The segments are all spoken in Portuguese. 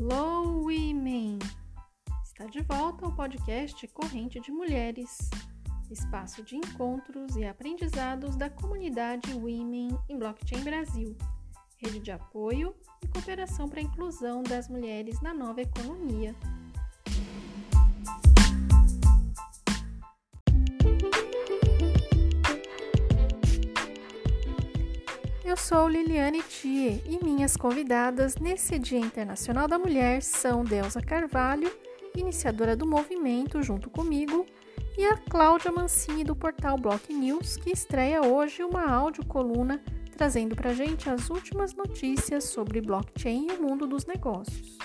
Hello, women! Está de volta o podcast Corrente de Mulheres, espaço de encontros e aprendizados da comunidade Women em Blockchain Brasil, rede de apoio e cooperação para a inclusão das mulheres na nova economia. Sou Liliane Thier e minhas convidadas nesse Dia Internacional da Mulher são Delza Carvalho, iniciadora do movimento junto comigo, e a Cláudia Mancini do portal Block News, que estreia hoje uma audiocoluna trazendo para gente as últimas notícias sobre blockchain e o mundo dos negócios.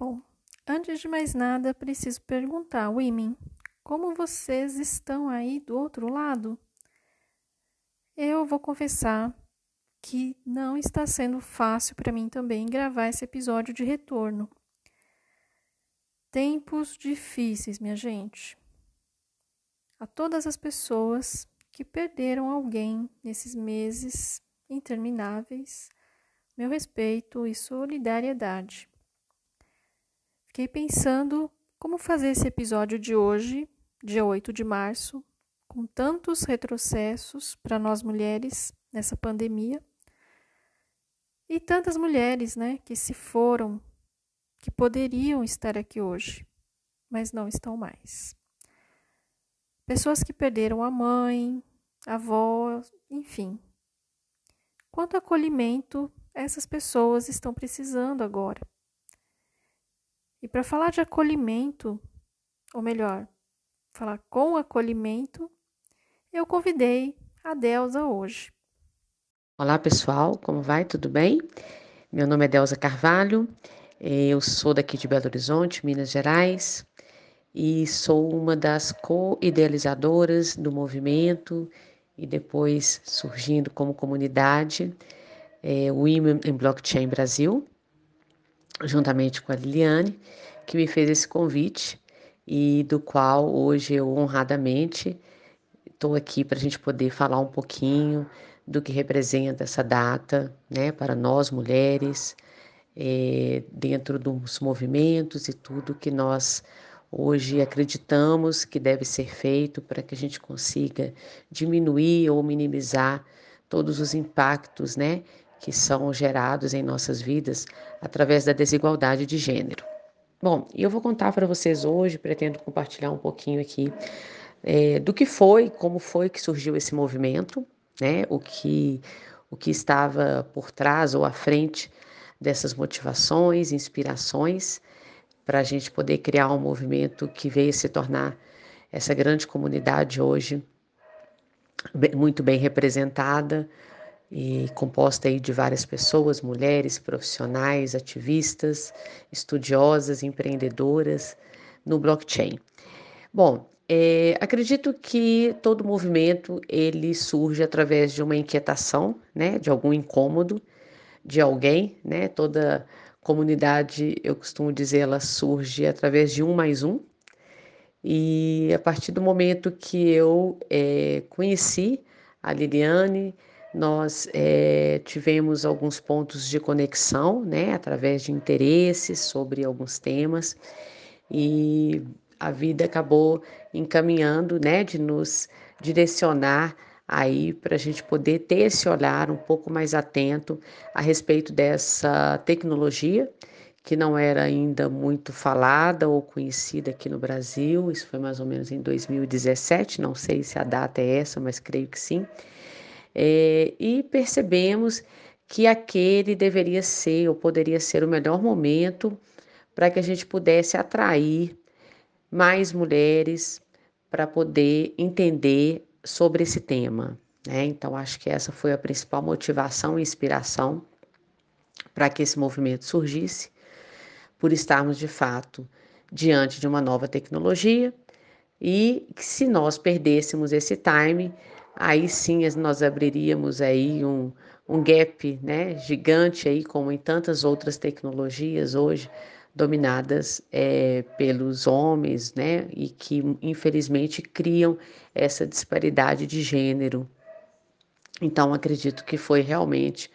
Bom, antes de mais nada, preciso perguntar, Women, como vocês estão aí do outro lado? Eu vou confessar que não está sendo fácil para mim também gravar esse episódio de retorno. Tempos difíceis, minha gente. A todas as pessoas que perderam alguém nesses meses intermináveis, meu respeito e solidariedade. Fiquei pensando como fazer esse episódio de hoje dia 8 de março, com tantos retrocessos para nós mulheres nessa pandemia. E tantas mulheres, né, que se foram, que poderiam estar aqui hoje, mas não estão mais. Pessoas que perderam a mãe, a avó, enfim. Quanto acolhimento essas pessoas estão precisando agora? E para falar de acolhimento, ou melhor, falar com acolhimento, eu convidei a Delza hoje. Olá pessoal, como vai? Tudo bem? Meu nome é Delza Carvalho, eu sou daqui de Belo Horizonte, Minas Gerais, e sou uma das co-idealizadoras do movimento e depois surgindo como comunidade é, Women in Blockchain Brasil, juntamente com a Liliane, que me fez esse convite e do qual hoje eu honradamente estou aqui para a gente poder falar um pouquinho do que representa essa data, né, para nós mulheres, é, dentro dos movimentos e tudo que nós hoje acreditamos que deve ser feito para que a gente consiga diminuir ou minimizar todos os impactos, né, que são gerados em nossas vidas através da desigualdade de gênero. Bom, eu vou contar para vocês hoje, pretendo compartilhar um pouquinho aqui é, do que foi, como foi que surgiu esse movimento, né? O que, o que estava por trás ou à frente dessas motivações, inspirações, para a gente poder criar um movimento que veio se tornar essa grande comunidade hoje muito bem representada, e composta aí de várias pessoas, mulheres, profissionais, ativistas, estudiosas, empreendedoras no blockchain. Bom, é, acredito que todo movimento ele surge através de uma inquietação, né, de algum incômodo de alguém, né? Toda comunidade, eu costumo dizer, ela surge através de um mais um. E a partir do momento que eu é, conheci a Liliane, nós é, tivemos alguns pontos de conexão, né, através de interesses sobre alguns temas, e a vida acabou encaminhando, né, de nos direcionar aí para a gente poder ter esse olhar um pouco mais atento a respeito dessa tecnologia que não era ainda muito falada ou conhecida aqui no Brasil. Isso foi mais ou menos em 2017, não sei se a data é essa, mas creio que sim é, e percebemos que aquele deveria ser ou poderia ser o melhor momento para que a gente pudesse atrair mais mulheres para poder entender sobre esse tema. Né? Então, acho que essa foi a principal motivação e inspiração para que esse movimento surgisse, por estarmos de fato diante de uma nova tecnologia e que se nós perdêssemos esse time, aí sim nós abriríamos aí um, um gap né, gigante aí, como em tantas outras tecnologias hoje, dominadas é, pelos homens, né, e que infelizmente criam essa disparidade de gênero Então, acredito que foi realmente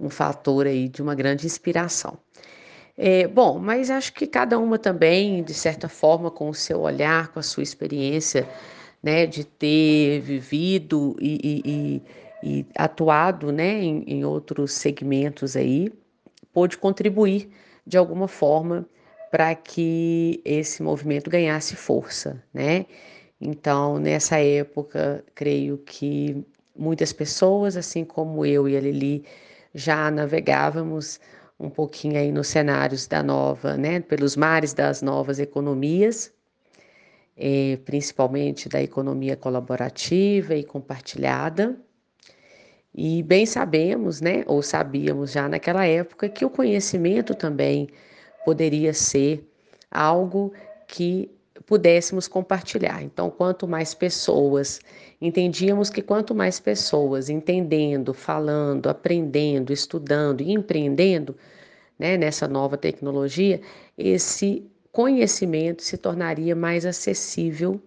um fator aí de uma grande inspiração. É, bom, mas acho que cada uma também, de certa forma, com o seu olhar, com a sua experiência, né, de ter vivido e, e, e, e atuado, né, em, em outros segmentos aí, pôde contribuir de alguma forma para que esse movimento ganhasse força, né? Então, nessa época, creio que muitas pessoas, assim como eu e a Lili, já navegávamos um pouquinho aí nos cenários da nova, né, pelos mares das novas economias, eh, principalmente da economia colaborativa e compartilhada. E bem sabemos, né, ou sabíamos já naquela época, que o conhecimento também poderia ser algo que pudéssemos compartilhar. Então, quanto mais pessoas, entendíamos que quanto mais pessoas entendendo, falando, aprendendo, estudando e empreendendo né, nessa nova tecnologia, esse conhecimento se tornaria mais acessível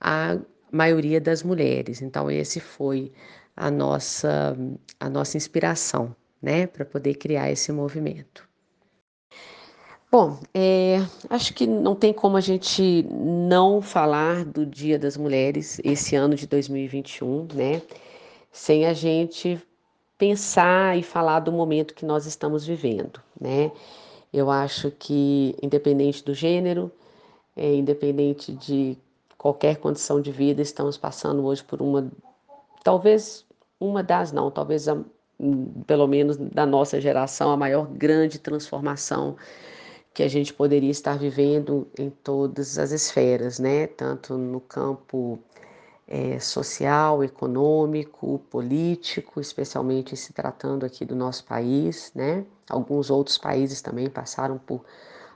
à maioria das mulheres. Então, esse foi a nossa, a nossa inspiração, né, para poder criar esse movimento. Bom, é, acho que não tem como a gente não falar do Dia das Mulheres esse ano de 2021, né? Sem a gente pensar e falar do momento que nós estamos vivendo, né? Eu acho que, independente do gênero, é, independente de qualquer condição de vida, estamos passando hoje por uma, talvez uma das, não, talvez a, pelo menos da nossa geração, a maior grande transformação que a gente poderia estar vivendo em todas as esferas, né? Tanto no campo é, social, econômico, político, especialmente se tratando aqui do nosso país, né? Alguns outros países também passaram por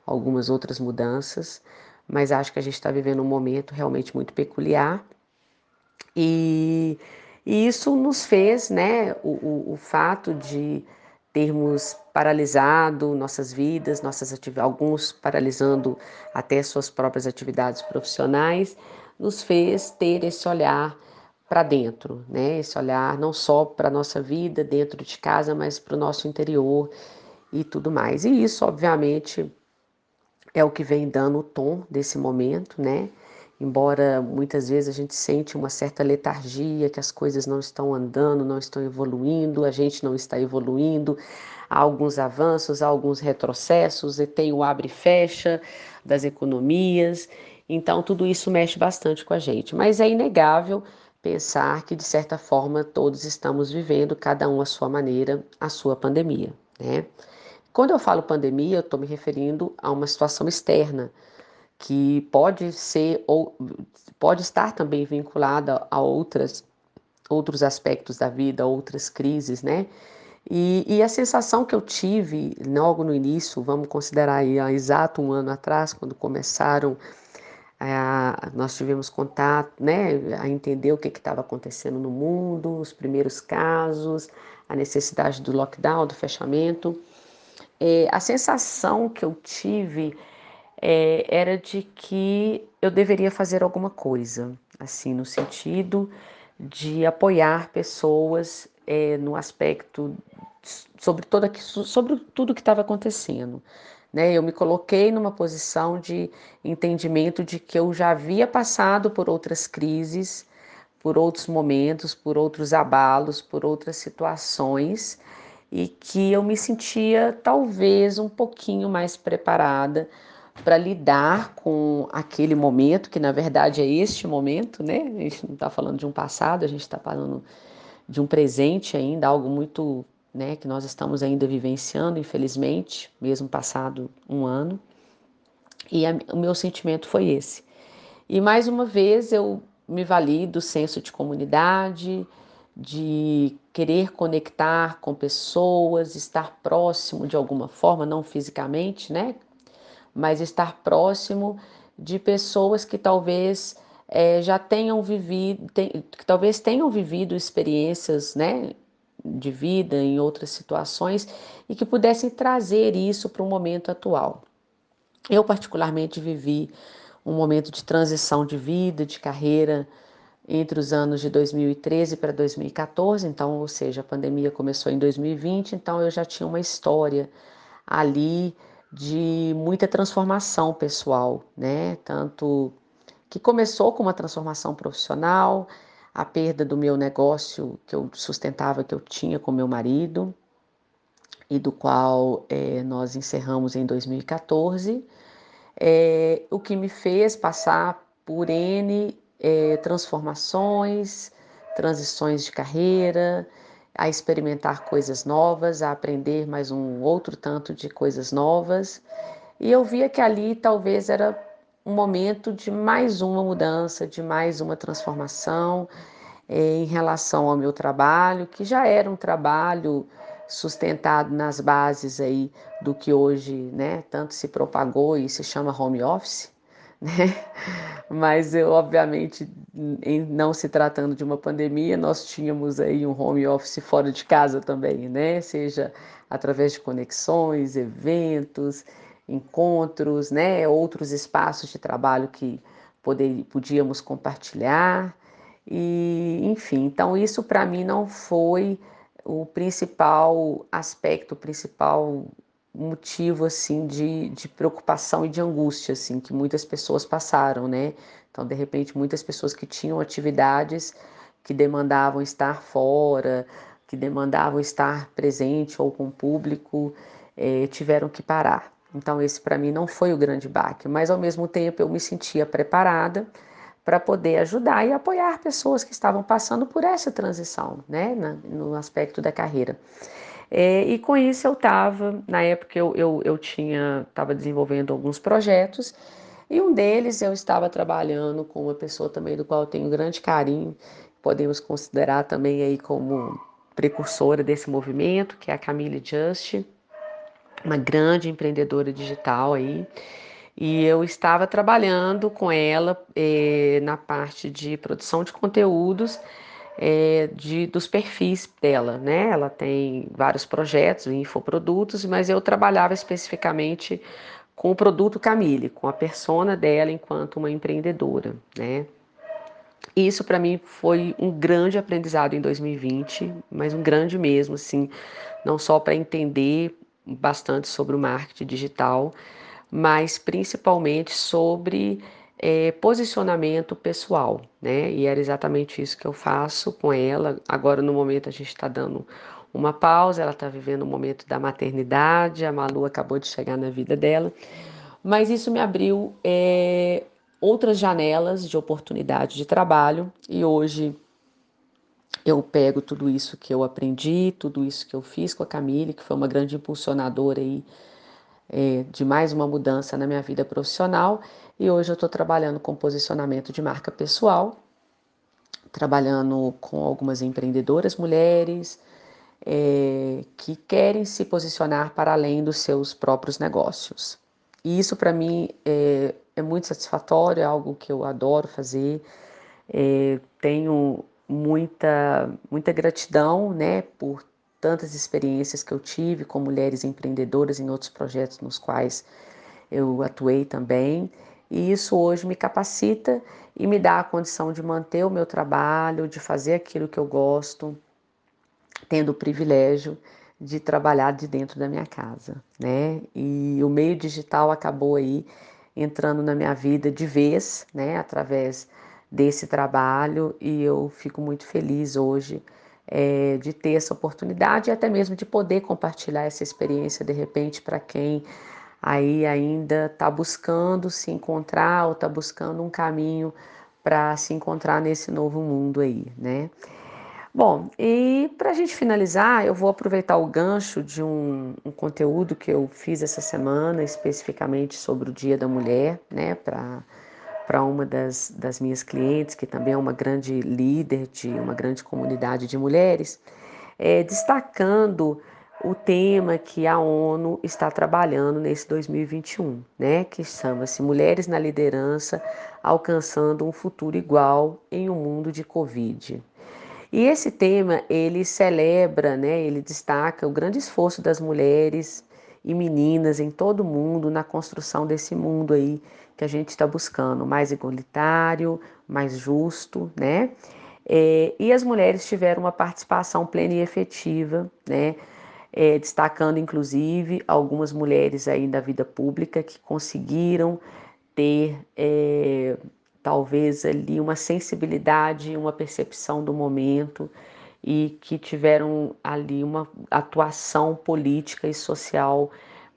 algumas outras mudanças, mas acho que a gente está vivendo um momento realmente muito peculiar e, e isso nos fez, né? o, o, o fato de termos paralisado nossas vidas, nossas alguns paralisando até suas próprias atividades profissionais, nos fez ter esse olhar para dentro, né? Esse olhar não só para a nossa vida dentro de casa, mas para o nosso interior e tudo mais. E isso, obviamente, é o que vem dando o tom desse momento, né? Embora muitas vezes a gente sente uma certa letargia, que as coisas não estão andando, não estão evoluindo, a gente não está evoluindo, há alguns avanços, há alguns retrocessos, e tem o abre e fecha das economias, então tudo isso mexe bastante com a gente. Mas é inegável pensar que, de certa forma, todos estamos vivendo, cada um à sua maneira, a sua pandemia, né? Quando eu falo pandemia, eu estou me referindo a uma situação externa que pode ser ou pode estar também vinculada a outras outros aspectos da vida, outras crises, né? E, e, a sensação que eu tive logo no início, vamos considerar aí há exato um ano atrás, quando começaram, nós tivemos contato, né, a entender o que estava acontecendo no mundo, os primeiros casos, a necessidade do lockdown, do fechamento. É, a sensação que eu tive é, era de que eu deveria fazer alguma coisa, assim, no sentido de apoiar pessoas é, no aspecto sobre, toda, sobre tudo que estava acontecendo. Né? Eu me coloquei numa posição de entendimento de que eu já havia passado por outras crises, por outros momentos, por outros abalos, por outras situações e que eu me sentia talvez um pouquinho mais preparada para lidar com aquele momento, que na verdade é este momento, né? A gente não está falando de um passado, a gente está falando de um presente ainda, algo muito, né, que nós estamos ainda vivenciando, infelizmente, mesmo passado um ano. E a, o meu sentimento foi esse. E mais uma vez eu me vali do senso de comunidade, de querer conectar com pessoas, estar próximo de alguma forma, não fisicamente, né? mas estar próximo de pessoas que talvez é, já tenham vivido, tem, que talvez tenham vivido experiências, né, de vida em outras situações e que pudessem trazer isso para o momento atual. Eu particularmente vivi um momento de transição de vida, de carreira entre os anos de 2013 para 2014, então, ou seja, a pandemia começou em 2020, então eu já tinha uma história ali de muita transformação pessoal, né? Tanto que começou com uma transformação profissional, a perda do meu negócio que eu sustentava, que eu tinha com meu marido, e do qual é, nós encerramos em 2014, é, o que me fez passar por N é, transformações, transições de carreira, a experimentar coisas novas, a aprender mais um outro tanto de coisas novas. E eu via que ali talvez era um momento de mais uma mudança, de mais uma transformação é, em relação ao meu trabalho, que já era um trabalho sustentado nas bases aí do que hoje, né, tanto se propagou e se chama home office, né? Mas eu, obviamente, em não se tratando de uma pandemia, nós tínhamos aí um home office fora de casa também, né? Seja através de conexões, eventos, encontros, né? Outros espaços de trabalho que poder, podíamos compartilhar. E, enfim, então isso para mim não foi o principal aspecto, o principal motivo assim de, de preocupação e de angústia assim que muitas pessoas passaram, né? Então, de repente, muitas pessoas que tinham atividades que demandavam estar fora, que demandavam estar presente ou com o público, eh, tiveram que parar. Então, esse para mim não foi o grande baque, mas ao mesmo tempo eu me sentia preparada para poder ajudar e apoiar pessoas que estavam passando por essa transição, né, no aspecto da carreira. É, e com isso eu estava, na época eu, eu, eu tinha, estava desenvolvendo alguns projetos e um deles eu estava trabalhando com uma pessoa também do qual eu tenho grande carinho, podemos considerar também aí como precursora desse movimento, que é a Camille Just, uma grande empreendedora digital aí. E eu estava trabalhando com ela eh, na parte de produção de conteúdos é, de, dos perfis dela, né? Ela tem vários projetos, infoprodutos, mas eu trabalhava especificamente com o produto Camille, com a persona dela enquanto uma empreendedora, né? Isso para mim foi um grande aprendizado em 2020, mas um grande mesmo, assim, não só para entender bastante sobre o marketing digital, mas principalmente sobre é, posicionamento pessoal, né? E era exatamente isso que eu faço com ela. Agora, no momento, a gente está dando uma pausa, ela está vivendo o momento da maternidade, a Malu acabou de chegar na vida dela, mas isso me abriu é, outras janelas de oportunidade de trabalho e hoje eu pego tudo isso que eu aprendi, tudo isso que eu fiz com a Camille, que foi uma grande impulsionadora aí é, de mais uma mudança na minha vida profissional. E hoje eu estou trabalhando com posicionamento de marca pessoal, trabalhando com algumas empreendedoras mulheres é, que querem se posicionar para além dos seus próprios negócios. E isso para mim é, é, muito satisfatório, é algo que eu adoro fazer. É, tenho muita, muita gratidão né, por tantas experiências que eu tive com mulheres empreendedoras em outros projetos nos quais eu atuei também. E isso hoje me capacita e me dá a condição de manter o meu trabalho, de fazer aquilo que eu gosto, tendo o privilégio de trabalhar de dentro da minha casa, né? E o meio digital acabou aí entrando na minha vida de vez, né, através desse trabalho, e eu fico muito feliz hoje é, de ter essa oportunidade e até mesmo de poder compartilhar essa experiência de repente para quem aí ainda está buscando se encontrar ou está buscando um caminho para se encontrar nesse novo mundo aí, né? Bom, e para a gente finalizar, eu vou aproveitar o gancho de um, um, conteúdo que eu fiz essa semana, especificamente sobre o Dia da Mulher, né, para para uma das, das minhas clientes, que também é uma grande líder de uma grande comunidade de mulheres, é, destacando o tema que a ONU está trabalhando nesse 2021, né, que chama-se Mulheres na Liderança alcançando um futuro igual em um mundo de Covid. E esse tema ele celebra, né, ele destaca o grande esforço das mulheres e meninas em todo o mundo na construção desse mundo aí que a gente está buscando, mais igualitário, mais justo, né? É, e as mulheres tiveram uma participação plena e efetiva, né? É, destacando inclusive algumas mulheres aí da vida pública que conseguiram ter é, talvez ali uma sensibilidade, uma percepção do momento e que tiveram ali uma atuação política e social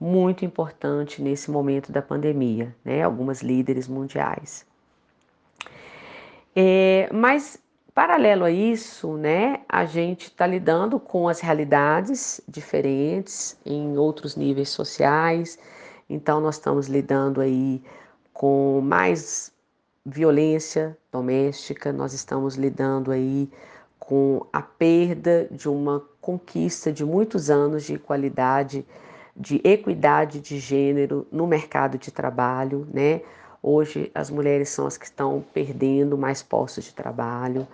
muito importante nesse momento da pandemia, né? Algumas líderes mundiais. É, mas paralelo a isso, né, a gente está lidando com as realidades diferentes em outros níveis sociais. Então nós estamos lidando aí com mais violência doméstica, nós estamos lidando aí com a perda de uma conquista de muitos anos de qualidade, de equidade de gênero no mercado de trabalho, né? Hoje as mulheres são as que estão perdendo mais postos de trabalho,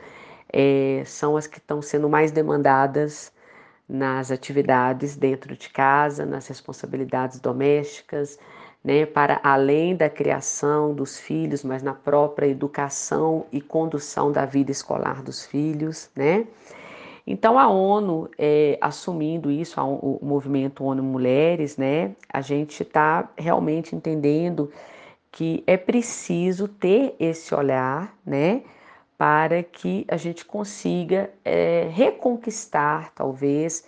é, são as que estão sendo mais demandadas nas atividades dentro de casa, nas responsabilidades domésticas, né, para além da criação dos filhos, mas na própria educação e condução da vida escolar dos filhos, né? Então a ONU é, assumindo isso, o movimento ONU Mulheres, né? A gente está realmente entendendo que é preciso ter esse olhar, né? Para que a gente consiga é, reconquistar, talvez,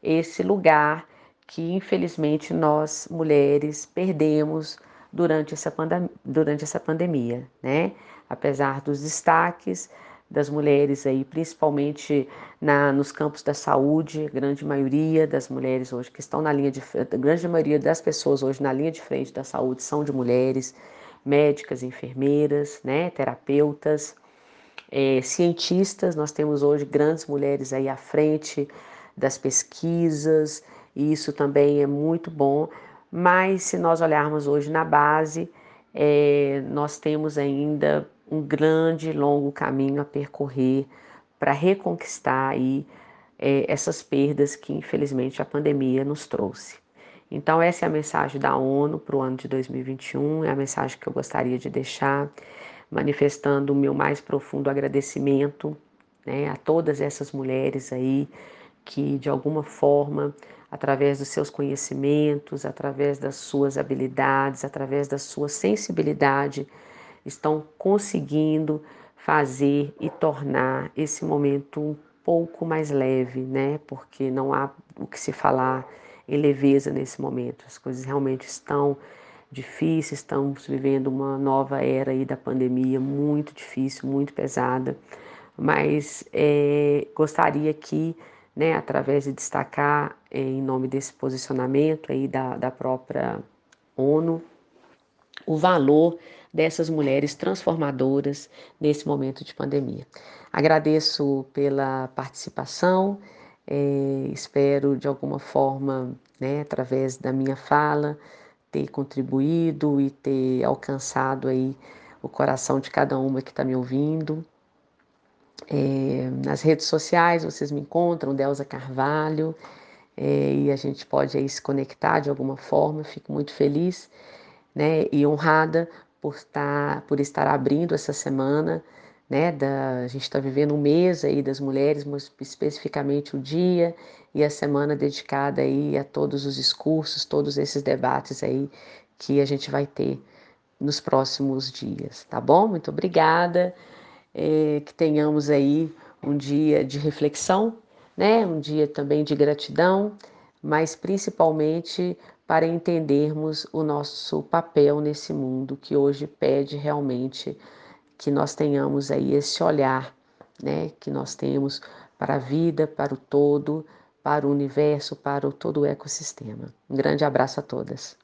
esse lugar que infelizmente nós mulheres perdemos durante essa, durante essa pandemia, né? Apesar dos destaques das mulheres aí, principalmente na, nos campos da saúde, grande maioria das mulheres hoje que estão na linha de a grande maioria das pessoas hoje na linha de frente da saúde são de mulheres, médicas, enfermeiras, né, terapeutas, é, cientistas. Nós temos hoje grandes mulheres aí à frente das pesquisas, e isso também é muito bom. Mas se nós olharmos hoje na base, é, nós temos ainda um grande longo caminho a percorrer para reconquistar aí, é, essas perdas que infelizmente a pandemia nos trouxe. Então essa é a mensagem da ONU para o ano de 2021, é a mensagem que eu gostaria de deixar, manifestando o meu mais profundo agradecimento né, a todas essas mulheres aí que de alguma forma através dos seus conhecimentos, através das suas habilidades, através da sua sensibilidade, estão conseguindo fazer e tornar esse momento um pouco mais leve, né? Porque não há o que se falar em leveza nesse momento. As coisas realmente estão difíceis, estamos vivendo uma nova era aí da pandemia muito difícil, muito pesada. Mas é, gostaria que né, através de destacar eh, em nome desse posicionamento aí da, da própria ONU o valor dessas mulheres transformadoras nesse momento de pandemia. Agradeço pela participação, eh, espero de alguma forma, né, através da minha fala, ter contribuído e ter alcançado aí o coração de cada uma que está me ouvindo. É, nas redes sociais vocês me encontram, Delza Carvalho, é, e a gente pode aí se conectar de alguma forma. Fico muito feliz né, e honrada por estar, por estar abrindo essa semana. Né, da, a gente está vivendo um mês aí das mulheres, mas especificamente o dia e a semana dedicada aí a todos os discursos, todos esses debates aí que a gente vai ter nos próximos dias, tá bom? Muito obrigada é, que tenhamos aí um dia de reflexão, né? um dia também de gratidão, mas principalmente para entendermos o nosso papel nesse mundo que hoje pede realmente que nós tenhamos aí esse olhar, né, que nós temos para a vida, para o todo, para o universo, para o todo o ecossistema. Um grande abraço a todas.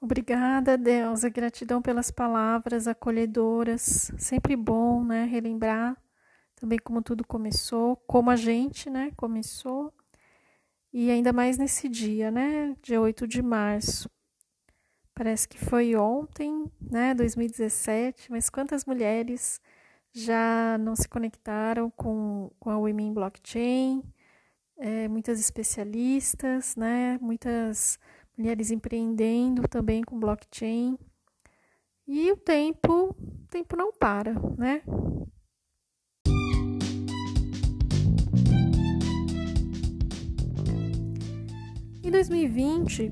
Obrigada, Deus, a gratidão pelas palavras acolhedoras. Sempre bom, né, relembrar também como tudo começou, como a gente, né, começou. E ainda mais nesse dia, né, dia 8 de março. Parece que foi ontem, né, 2017, mas quantas mulheres já não se conectaram com, com a Women Blockchain, é, muitas especialistas, né? Muitas mulheres empreendendo também com blockchain. E o tempo, o tempo não para, né? 2020,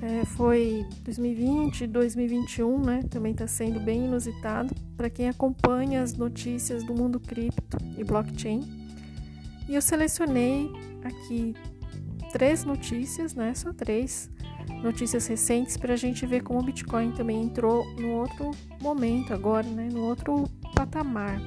é, foi 2020, 2021, né? Também está sendo bem inusitado para quem acompanha as notícias do mundo cripto e blockchain. E eu selecionei aqui três notícias, né? Só três notícias recentes para a gente ver como o Bitcoin também entrou no outro momento agora, né? No outro patamar.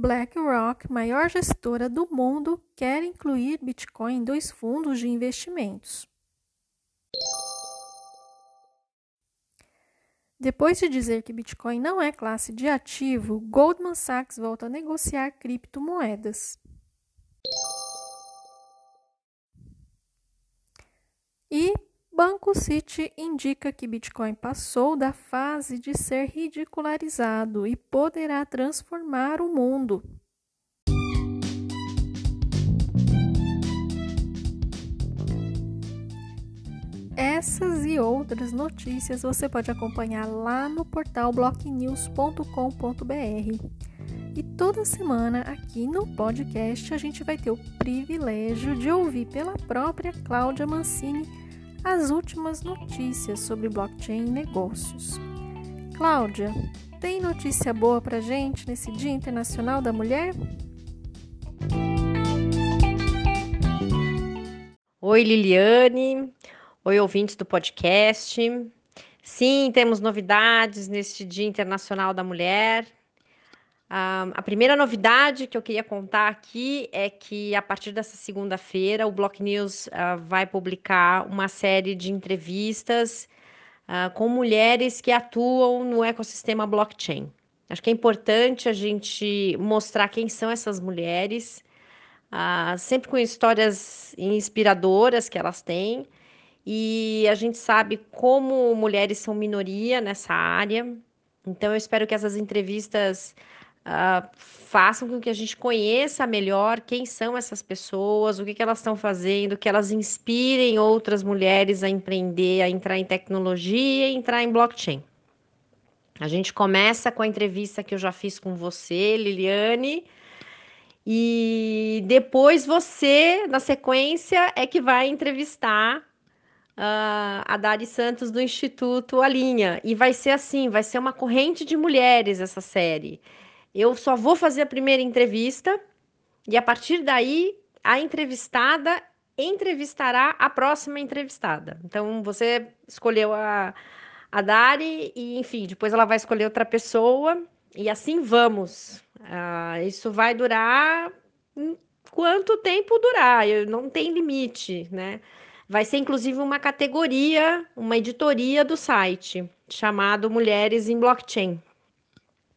BlackRock, maior gestora do mundo, quer incluir Bitcoin em dois fundos de investimentos. Depois de dizer que Bitcoin não é classe de ativo, Goldman Sachs volta a negociar criptomoedas. E Banco City indica que Bitcoin passou da fase de ser ridicularizado e poderá transformar o mundo. Essas e outras notícias você pode acompanhar lá no portal blocknews.com.br. E toda semana aqui no podcast a gente vai ter o privilégio de ouvir pela própria Cláudia Mancini as últimas notícias sobre blockchain e negócios. Cláudia, tem notícia boa para gente nesse Dia Internacional da Mulher? Oi, Liliane. Oi, ouvintes do podcast. Sim, temos novidades neste Dia Internacional da Mulher. Uh, a primeira novidade que eu queria contar aqui é que a partir dessa segunda-feira o Block News uh, vai publicar uma série de entrevistas uh, com mulheres que atuam no ecossistema blockchain. Acho que é importante a gente mostrar quem são essas mulheres, sempre com histórias inspiradoras que elas têm. E a gente sabe como mulheres são minoria nessa área. Então, eu espero que essas entrevistas uh, façam com que a gente conheça melhor quem são essas pessoas, o que, que elas estão fazendo, que elas inspirem outras mulheres a empreender, a entrar em tecnologia e entrar em blockchain. A gente começa com a entrevista que eu já fiz com você, Liliane. E depois você, na sequência, é que vai entrevistar uh, a Dari Santos do Instituto Alinha. E vai ser assim, vai ser uma corrente de mulheres essa série. Eu só vou fazer a primeira entrevista e a partir daí a entrevistada entrevistará a próxima entrevistada. Então você escolheu a, a Dari e, enfim, depois ela vai escolher outra pessoa e assim vamos. Uh, isso vai durar quanto tempo durar, não tem limite, né? Vai ser inclusive uma categoria, uma editoria do site chamado Mulheres em Blockchain.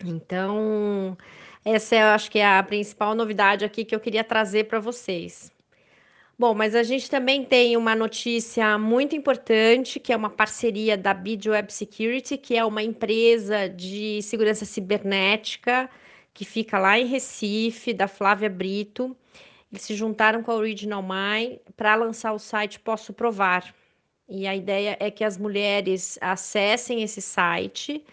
Então, essa eu acho que é a principal novidade aqui que eu queria trazer para vocês. Bom, mas a gente também tem uma notícia muito importante, que é uma parceria da Bid Web Security, que é uma empresa de segurança cibernética que fica lá em Recife, da Flávia Brito. Eles se juntaram com a Original My para lançar o site Posso Provar. E a ideia é que as mulheres acessem esse site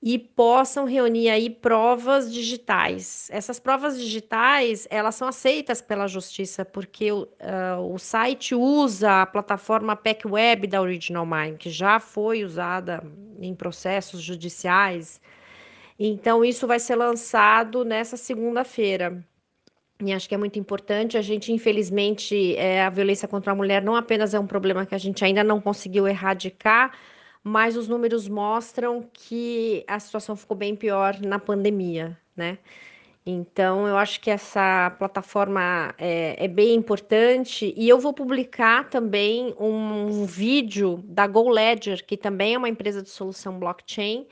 e possam reunir aí provas digitais. Essas provas digitais, elas são aceitas pela justiça, porque uh, o site usa a plataforma PEC Web da Original Mind, que já foi usada em processos judiciais. Então, isso vai ser lançado nessa segunda-feira. E acho que é muito importante. A gente, infelizmente, é, a violência contra a mulher não apenas é um problema que a gente ainda não conseguiu erradicar, mas os números mostram que a situação ficou bem pior na pandemia, né? Então, eu acho que essa plataforma é, é, bem importante e eu vou publicar também um, vídeo da GoLedger, que também é uma empresa de solução blockchain.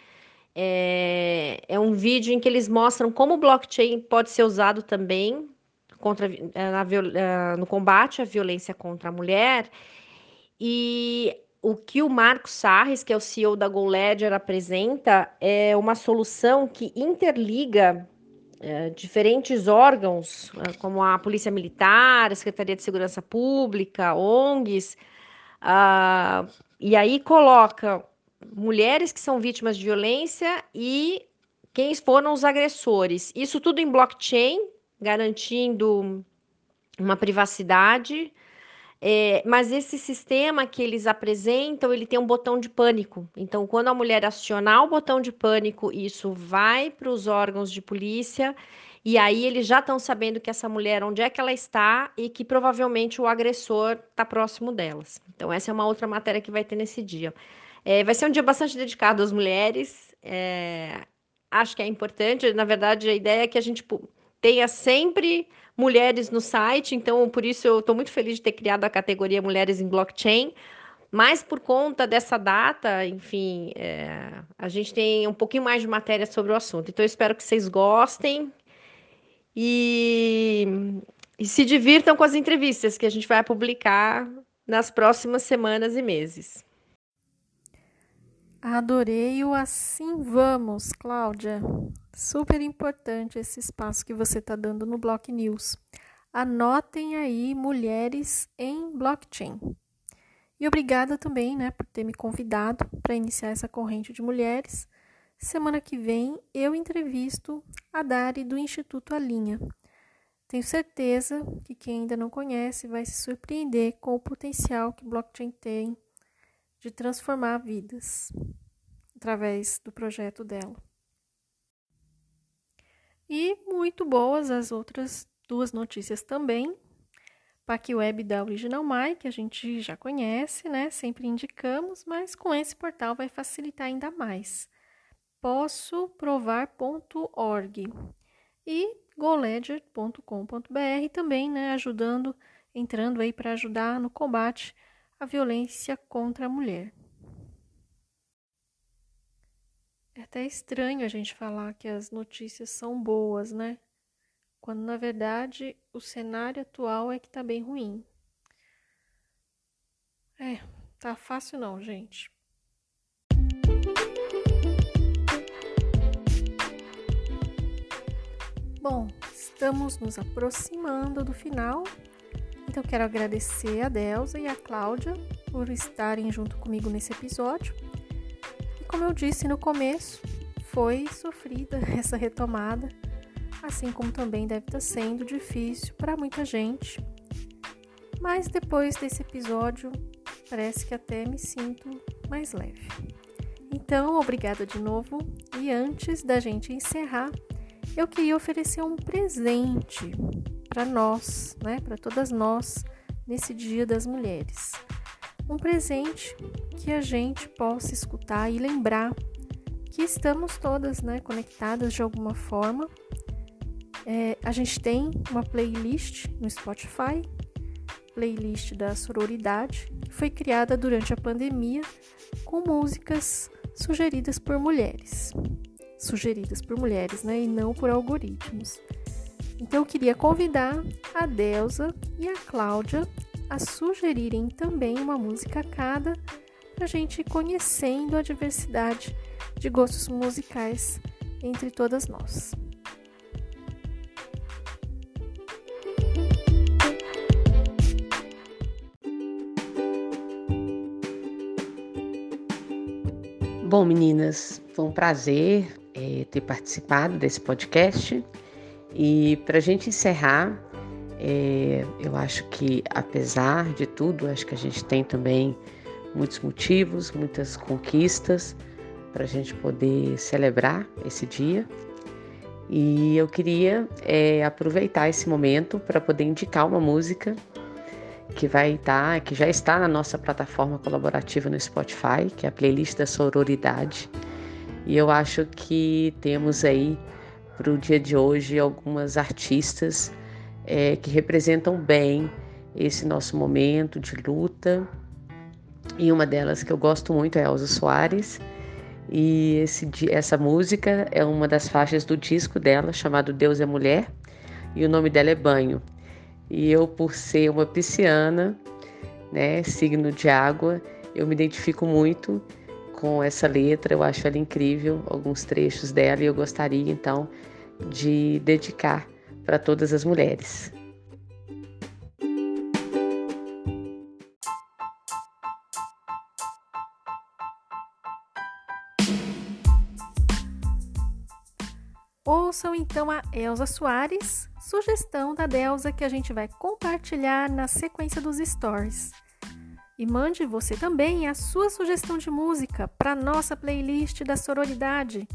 É, é um vídeo em que eles mostram como o blockchain pode ser usado também contra, na, no combate à violência contra a mulher. E o que o Marcos Sarres, que é o CEO da GoLedger, apresenta é uma solução que interliga é, diferentes órgãos, é, como a Polícia Militar, a Secretaria de Segurança Pública, ONGs, uh, e aí coloca mulheres que são vítimas de violência e quem foram os agressores. Isso tudo em blockchain, garantindo uma privacidade é, mas esse sistema que eles apresentam, ele tem um botão de pânico. Então, quando a mulher acionar o botão de pânico, isso vai para os órgãos de polícia e aí eles já estão sabendo que essa mulher, onde é que ela está e que provavelmente o agressor está próximo delas. Então, essa é uma outra matéria que vai ter nesse dia. É, vai ser um dia bastante dedicado às mulheres. É, acho que é importante. Na verdade, a ideia é que a gente tenha sempre mulheres no site, então por isso eu estou muito feliz de ter criado a categoria Mulheres em Blockchain. Mas por conta dessa data, enfim, é, a gente tem um pouquinho mais de matéria sobre o assunto. Então eu espero que vocês gostem e, e se divirtam com as entrevistas que a gente vai publicar nas próximas semanas e meses. Adorei o Assim Vamos, Cláudia. Super importante esse espaço que você está dando no Block News. Anotem aí mulheres em blockchain. E obrigada também, né, por ter me convidado para iniciar essa corrente de mulheres. Semana que vem eu entrevisto a Dari do Instituto Alinha. Tenho certeza que quem ainda não conhece vai se surpreender com o potencial que blockchain tem de transformar vidas através do projeto dela. E muito boas as outras duas notícias também. Web da Original My, que a gente já conhece, né? Sempre indicamos, mas com esse portal vai facilitar ainda mais. Posso provar.org e goledger.com.br também, né, ajudando, entrando aí para ajudar no combate à violência contra a mulher. É até estranho a gente falar que as notícias são boas, né? Quando na verdade o cenário atual é que tá bem ruim. É, tá fácil não, gente. Bom, estamos nos aproximando do final. Então quero agradecer a Delza e a Cláudia por estarem junto comigo nesse episódio como eu disse no começo, foi sofrida essa retomada, assim como também deve estar sendo difícil para muita gente. Mas depois desse episódio, parece que até me sinto mais leve. Então, obrigada de novo. E antes da gente encerrar, eu queria oferecer um presente para nós, né, para todas nós, nesse Dia das Mulheres um presente que a gente possa escutar e lembrar que estamos todas né, conectadas de alguma forma. É, a gente tem uma playlist no Spotify, playlist da sororidade, que foi criada durante a pandemia com músicas sugeridas por mulheres. Sugeridas por mulheres, né? E não por algoritmos. Então eu queria convidar a Delsa e a Cláudia a sugerirem também uma música cada para a gente conhecendo a diversidade de gostos musicais entre todas nós. Bom, meninas, foi um prazer é, ter participado desse podcast. E para a gente encerrar, é, eu acho que, apesar de tudo, acho que a gente tem também muitos motivos, muitas conquistas para a gente poder celebrar esse dia. E eu queria é, aproveitar esse momento para poder indicar uma música que vai estar, tá, que já está na nossa plataforma colaborativa no Spotify, que é a playlist da sororidade. E eu acho que temos aí para o dia de hoje algumas artistas é, que representam bem esse nosso momento de luta. E uma delas que eu gosto muito é Elza Soares. E esse, essa música é uma das faixas do disco dela, chamado Deus é Mulher, e o nome dela é Banho. E eu, por ser uma pisciana, né, signo de água, eu me identifico muito com essa letra, eu acho ela incrível, alguns trechos dela, e eu gostaria então de dedicar para todas as mulheres. Ouçam então a Elza Soares, sugestão da Delza que a gente vai compartilhar na sequência dos stories. E mande você também a sua sugestão de música para nossa playlist da sororidade.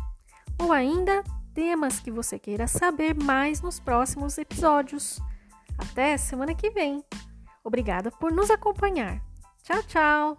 Ou ainda temas que você queira saber mais nos próximos episódios. Até semana que vem. Obrigada por nos acompanhar. Tchau, tchau!